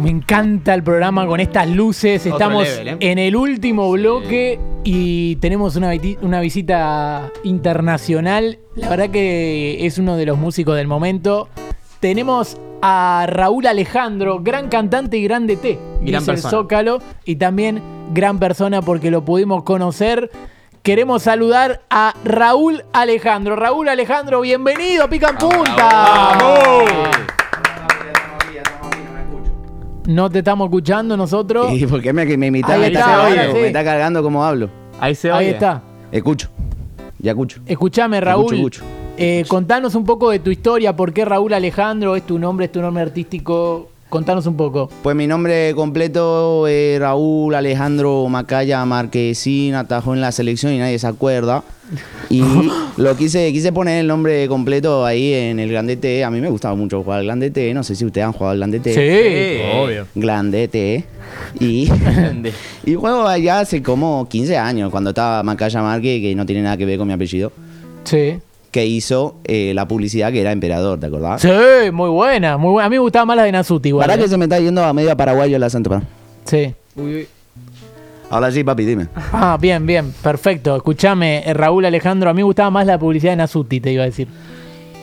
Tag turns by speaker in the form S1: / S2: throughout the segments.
S1: Me encanta el programa con estas luces.
S2: Otro
S1: Estamos
S2: level, ¿eh?
S1: en el último bloque y tenemos una, una visita internacional. La verdad que es uno de los músicos del momento. Tenemos a Raúl Alejandro, gran cantante y grande T.
S2: Gran
S1: dice el. Zócalo. Y también gran persona porque lo pudimos conocer. Queremos saludar a Raúl Alejandro. Raúl Alejandro, bienvenido a Pica en Punta. No te estamos escuchando nosotros.
S3: ¿Y por qué me, me?
S1: Ahí
S3: Me
S1: está,
S3: está,
S1: ahora
S3: cargando,
S1: sí.
S3: me está cargando como hablo.
S2: Ahí se
S1: Ahí
S2: oye.
S1: está.
S3: Escucho. Ya escucho.
S1: Escuchame, Raúl.
S3: escucho.
S1: eh, contanos un poco de tu historia. ¿Por qué Raúl Alejandro es tu nombre, es tu nombre artístico? Contanos un poco.
S3: Pues mi nombre completo es Raúl Alejandro Macaya Marquesín, atajó en la selección y nadie se acuerda. Y lo quise, quise poner el nombre completo ahí en el Grandete. A mí me gustaba mucho jugar al Grandete. No sé si ustedes han jugado al Grandete.
S2: Sí.
S1: obvio.
S3: Grandete. Y,
S2: Grande.
S3: y juego allá hace como 15 años, cuando estaba Macaya Marque, que no tiene nada que ver con mi apellido,
S1: Sí.
S3: Que hizo eh, la publicidad que era Emperador, ¿te acordás?
S1: Sí, muy buena, muy buena. A mí me gustaba más la de Nasuti igual.
S3: ¿Para
S1: ¿eh?
S3: que se me está yendo a medio paraguayo el acento?
S1: Sí.
S2: Uy, uy.
S3: Ahora sí, papi, dime.
S1: Ah, bien, bien, perfecto. Escuchame, eh, Raúl Alejandro, a mí me gustaba más la publicidad de Nasuti, te iba a decir.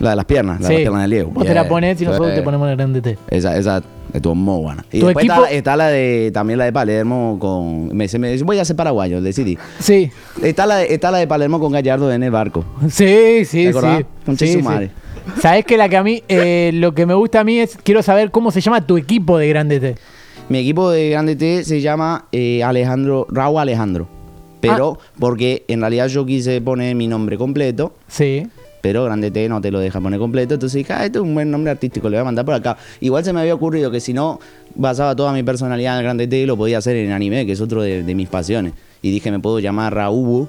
S3: La de las piernas, la de las piernas de Diego.
S1: Vos te la ponés y nosotros te ponemos el grande T.
S3: Esa, esa estuvo muy buena. Y
S1: ¿Tu
S3: después
S1: equipo?
S3: está, está la de, también la de Palermo con... Me, me, voy a ser paraguayo, decidí.
S1: Sí,
S3: Está la, de, está la de Palermo con Gallardo en el barco.
S1: sí, sí, sí.
S3: Concha
S1: Sí,
S3: madre.
S1: Sabés que la que a mí, eh, lo que me gusta a mí es, quiero saber cómo se llama tu equipo de grande T.
S3: Mi equipo de Grande T se llama eh, Alejandro, Raúl Alejandro. Pero
S1: Ah.
S3: porque en realidad yo quise poner mi nombre completo,
S1: Sí.
S3: Pero Grande T no te lo deja poner completo. Entonces dije, ah, este es un buen nombre artístico, le voy a mandar por acá. Igual se me había ocurrido que si no basaba toda mi personalidad en el Grande T, lo podía hacer en anime, que es otro de, de mis pasiones. Y dije, me puedo llamar Raúl,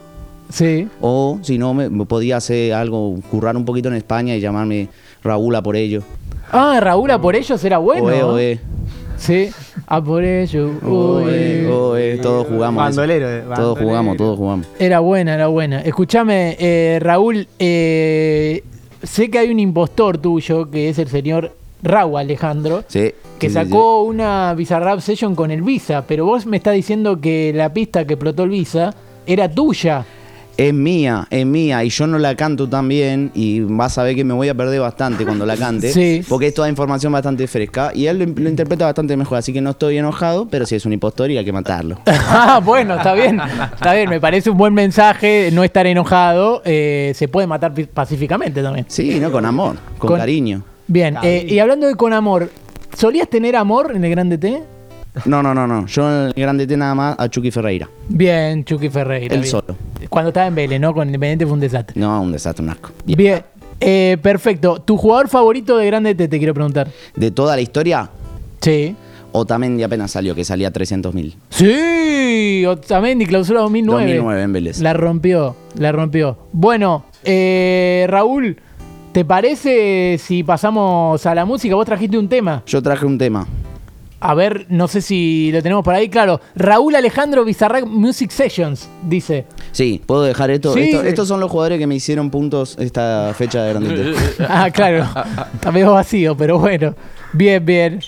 S1: Sí.
S3: o si no, me, me podía hacer algo, currar un poquito en España y llamarme Raúl a por ello.
S1: Ah, Raúl, a por ellos era bueno.
S3: Oe, oe,
S1: Sí. A por ello.
S3: oe,
S1: uy.
S3: oe, todos jugamos. eso.
S2: Bandolero, eh,
S3: Todos jugamos, todos jugamos.
S1: Era buena, era buena. Escúchame, eh, Raúl, eh, sé que hay un impostor tuyo, que es el señor Raúl Alejandro,
S3: Sí.
S1: que
S3: sí, sí,
S1: sacó una Bizarrap Session con el Visa, pero vos me estás diciendo que la pista que explotó el Visa era tuya.
S3: Es mía, es mía, y yo no la canto tan bien, y vas a ver que me voy a perder bastante cuando la cante,
S1: Sí.
S3: porque es toda información bastante fresca, y él lo, lo interpreta bastante mejor, así que no estoy enojado, pero sí es un impostor y hay que matarlo.
S1: ah, bueno, está bien. Está bien, me parece un buen mensaje no estar enojado. eh, se puede matar pacíficamente también.
S3: Sí, ¿no? Con amor, con,
S1: Con-
S3: cariño.
S1: Bien, eh, y hablando de con amor, ¿solías tener amor en el Grande T?
S3: No, no, no, no, yo en el grande T nada más a Chucky Ferreira,
S1: Bien, Chucky Ferreira.
S3: él
S1: bien.
S3: solo.
S1: Cuando estaba en Vélez, ¿no? Con Independiente fue un desastre.
S3: No, un desastre, un asco. Bien.
S1: Bien, eh, perfecto. ¿Tu jugador favorito de Grande T, te quiero preguntar?
S3: De toda la historia,
S1: Sí.
S3: Otamendi apenas salió, que salía 300 mil.
S1: Sí, Otamendi, clausura 2009.
S3: 2009 en Vélez.
S1: La rompió, la rompió. Bueno, eh, Raúl, ¿te parece si pasamos a la música? Vos trajiste un tema.
S3: Yo traje un tema.
S1: A ver, no sé si lo tenemos por ahí. Claro, Raúl Alejandro Bizarrac Music Sessions, dice.
S3: Sí, puedo dejar esto.
S1: Sí.
S3: Esto- Estos son los jugadores que me hicieron puntos esta fecha de grande.
S1: Ah, claro. Está medio vacío, pero bueno. Bien, bien.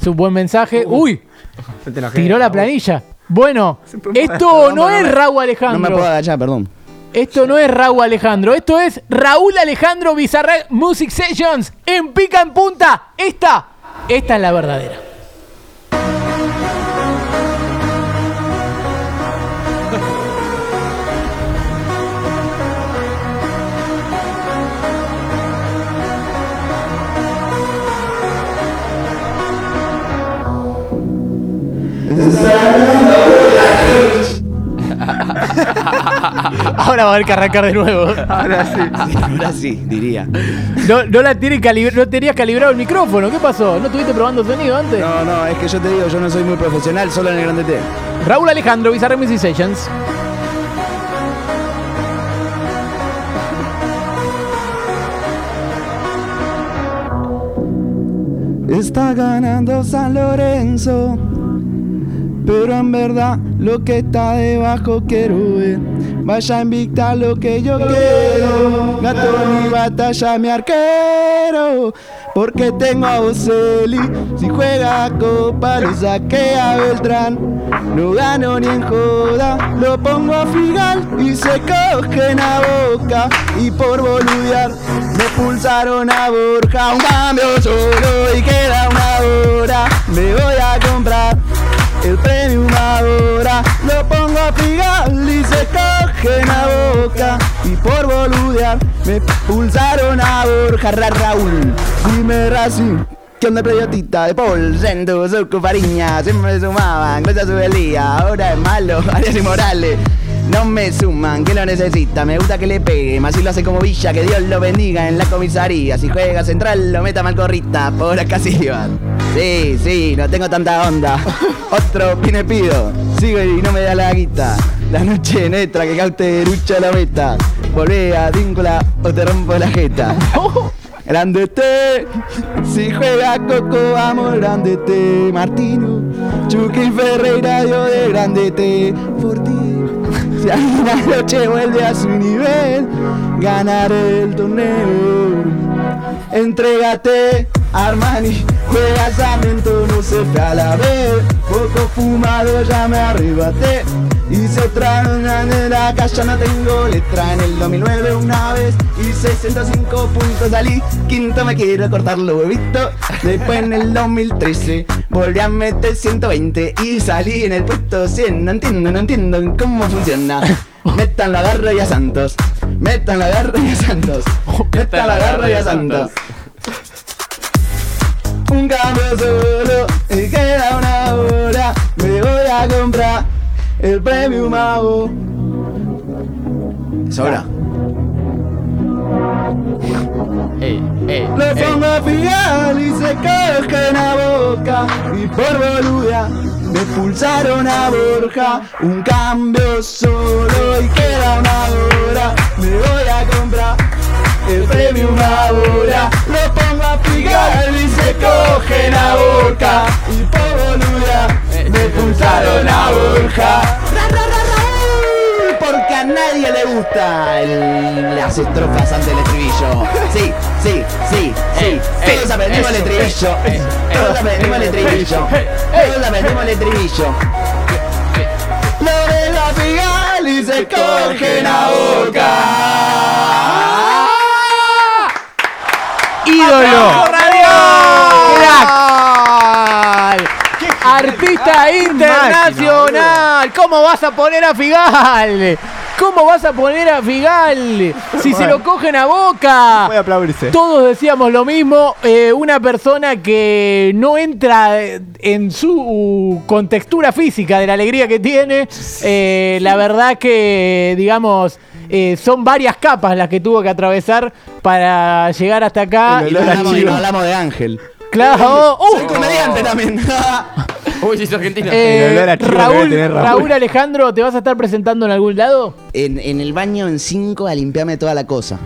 S1: Es un buen mensaje. Uy,
S2: Yo te enojé.
S1: tiró la planilla. Bueno, esto no es Raúl
S3: No me
S1: Alejandro.
S3: puedo agachar, perdón.
S1: Esto no es Raúl Alejandro. Esto es Raúl Alejandro Bizarrac Music Sessions en Pica en Punta. Esta, esta es la verdadera. Ahora va a haber que arrancar de nuevo.
S2: Ahora sí.
S3: Ahora sí, diría.
S1: No, no la tiene no tenías calibrado el micrófono. ¿Qué pasó? ¿No estuviste probando sonido antes?
S3: No, no, es que yo te digo, yo no soy muy profesional, solo en el grande T.
S1: Raúl Alejandro, Bizarre Music Sessions.
S3: Está ganando San Lorenzo. Pero en verdad lo que está debajo quiero ver. Vaya a invitar lo que yo quiero. Gato ni batalla mi arquero. porque tengo a Boselli. Si juega Copa, lo saqué a Beltrán. No gano ni en joda, lo pongo a Figal y se cogen a boca. Y por boludear, me pulsaron a Borja. Un cambio solo y queda una hora. Me a el premium ahora lo pongo a Figal y se cogen a boca y por boludear me pulsaron a Borja Ra Raúl dime Racing ¿Qué onda periodista de Paul, Sendo, Surco, Fariña? Siempre me sumaban, gracias a su día, ahora es malo, Arias y Morales no me suman, que lo necesita, me gusta que le pegue, más si lo hace como Villa, que Dios lo bendiga en la comisaría. Si juega central, lo meta mal corrita, por acá sí. Sí, sí, no tengo tanta onda. Otro pine pido, sigo y no me da la guita. La noche netra que caute lucha la meta. Volvé a víncula o te rompo la jeta. Grande T, si juega Coco, vamos, grande T, Martino, Chucky Ferreira, yo de grande T, Fortín. Si alguna noche vuelve a su nivel, ganaré el torneo. Entrégate, Armani, juega Sarmiento, no se fue a la vez. Poco fumado, ya me arrebaté. Hice otra en la calle, no tengo letra. En el 2009 una vez hice 105 puntos, salí quinto, me quiero cortar los huevitos. Después en el 2013 volví a meter 120 y salí en el puesto 100. No entiendo, no entiendo cómo funciona. Metan la garra y a Santos. Metan la garra y a Santos. Metan la garra y a Santos. Un cambio solo y queda una hora. Me voy a comprar el premio mago.
S2: Ey, ey,
S3: Le
S2: ey.
S3: pongo a Figal y se cogen a boca y por boluda me pulsaron a Borja un cambio solo y queda una hora me voy a comprar el premio ahora lo pongo a Figal y se cogen a boca y por boluda me pulsaron a Borja Ra, ra, ra, Raúl, porque a nadie le gusta el- las estrofas antes del estribillo. Sí, sí, sí, sí. Todos aprendimos el estribillo. Todos aprendimos el
S2: ey,
S3: estribillo. Todos aprendimos el estribillo. Lo de la Figal y se cogen a boca.
S1: Ídolo. ¡Crack! Artista internacional. ¿Cómo vas a poner a Figal? ¿Cómo vas a poner a Figal? Si se lo cogen a boca.
S4: Puede aplaudirse.
S1: Todos decíamos lo mismo, eh, una persona que no entra en su contextura física de la alegría que tiene, eh, la verdad que, digamos, eh, son varias capas las que tuvo que atravesar para llegar hasta acá.
S4: El
S3: Y no hablamos, y
S4: chivo.
S3: no hablamos de Ángel.
S1: Claro, ¡uh!
S3: Soy comediante también.
S2: Uy, es argentino.
S1: Eh, Raúl.
S4: Raúl
S1: Alejandro, ¿te vas a estar presentando en algún lado?
S3: en, en el baño en 5 a limpiarme toda la cosa.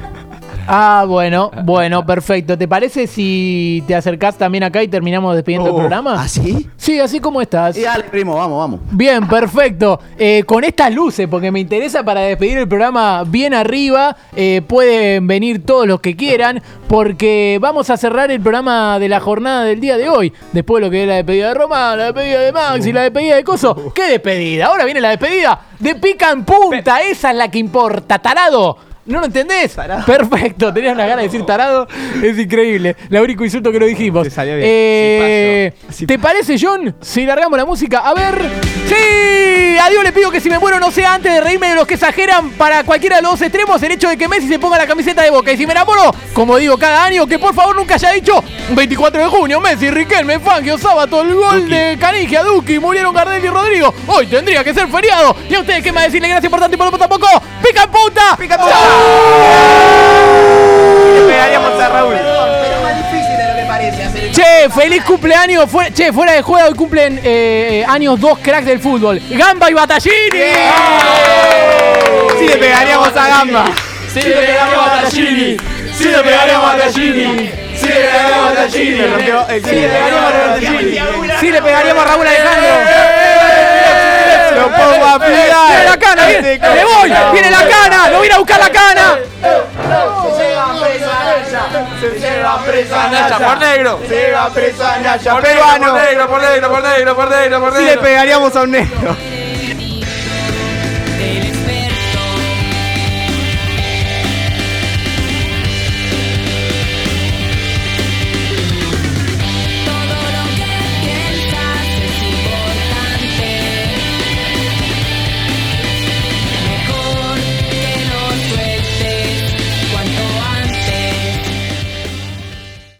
S1: Ah, bueno, bueno, perfecto. ¿Te parece si te acercás también acá y terminamos despidiendo el
S4: Oh,
S1: programa?
S3: ¿Así?
S1: Sí, así como estás.
S3: Y dale, primo, vamos, vamos.
S1: Bien, perfecto. Eh, con estas luces, porque me interesa para despedir el programa bien arriba, eh, pueden venir todos los que quieran, porque vamos a cerrar el programa de la jornada del día de hoy. Después de lo que es la despedida de Roma, la despedida de Max y la despedida de Coso. ¿Qué despedida? Ahora viene la despedida de Pica en Punta. Esa es la que importa, tarado. ¿No lo entendés? Perfecto, tenías una gana de decir tarado. Es increíble. Único insulto que lo dijimos.
S4: Te salió bien.
S1: Eh,
S4: Sí,
S1: ¿Te parece, John? Si largamos la música. A ver. ¡Sí! A Dios le pido que si me muero no sea antes de reírme de los que exageran para cualquiera de los dos extremos el hecho de que Messi se ponga la camiseta de boca. Y si me enamoro, como digo cada año, que por favor nunca haya dicho 24 de junio, Messi, Riquelme, Fangio, Sábato, el gol de Canigia, Duki, murieron Gardel y Rodrigo. Hoy tendría que ser feriado. ¿Y a ustedes qué más decirle? Gracias por tanto y por tampoco. ¡Pica en punta! ¡Pica en
S4: Le pegaríamos a Raúl.
S3: Perdón, pero más difícil de lo que parece hacer el
S1: Che, feliz cumpleaños. Fue- che, fuera de juego hoy cumplen eh, años dos cracks del fútbol. Gamba y Batallini.
S4: Sí le pegaríamos a Gamba.
S2: Sí, le pegamos a Battaglini. Sí, le pegamos a Battaglini. Sí, le pegamos a.
S4: Le el
S1: Sí, le pegaríamos a Raúl Alejandro. ¡Viene la cana! ¡Viene! ¡Me voy! ¡Viene la cana! ¡No voy a ir a buscar la cana!
S2: Se lleva presa Naya por negro.
S3: Se va presa Naya,
S2: Por negro, por negro, por negro, por negro, por negro,
S4: Sí le pegaríamos a un negro.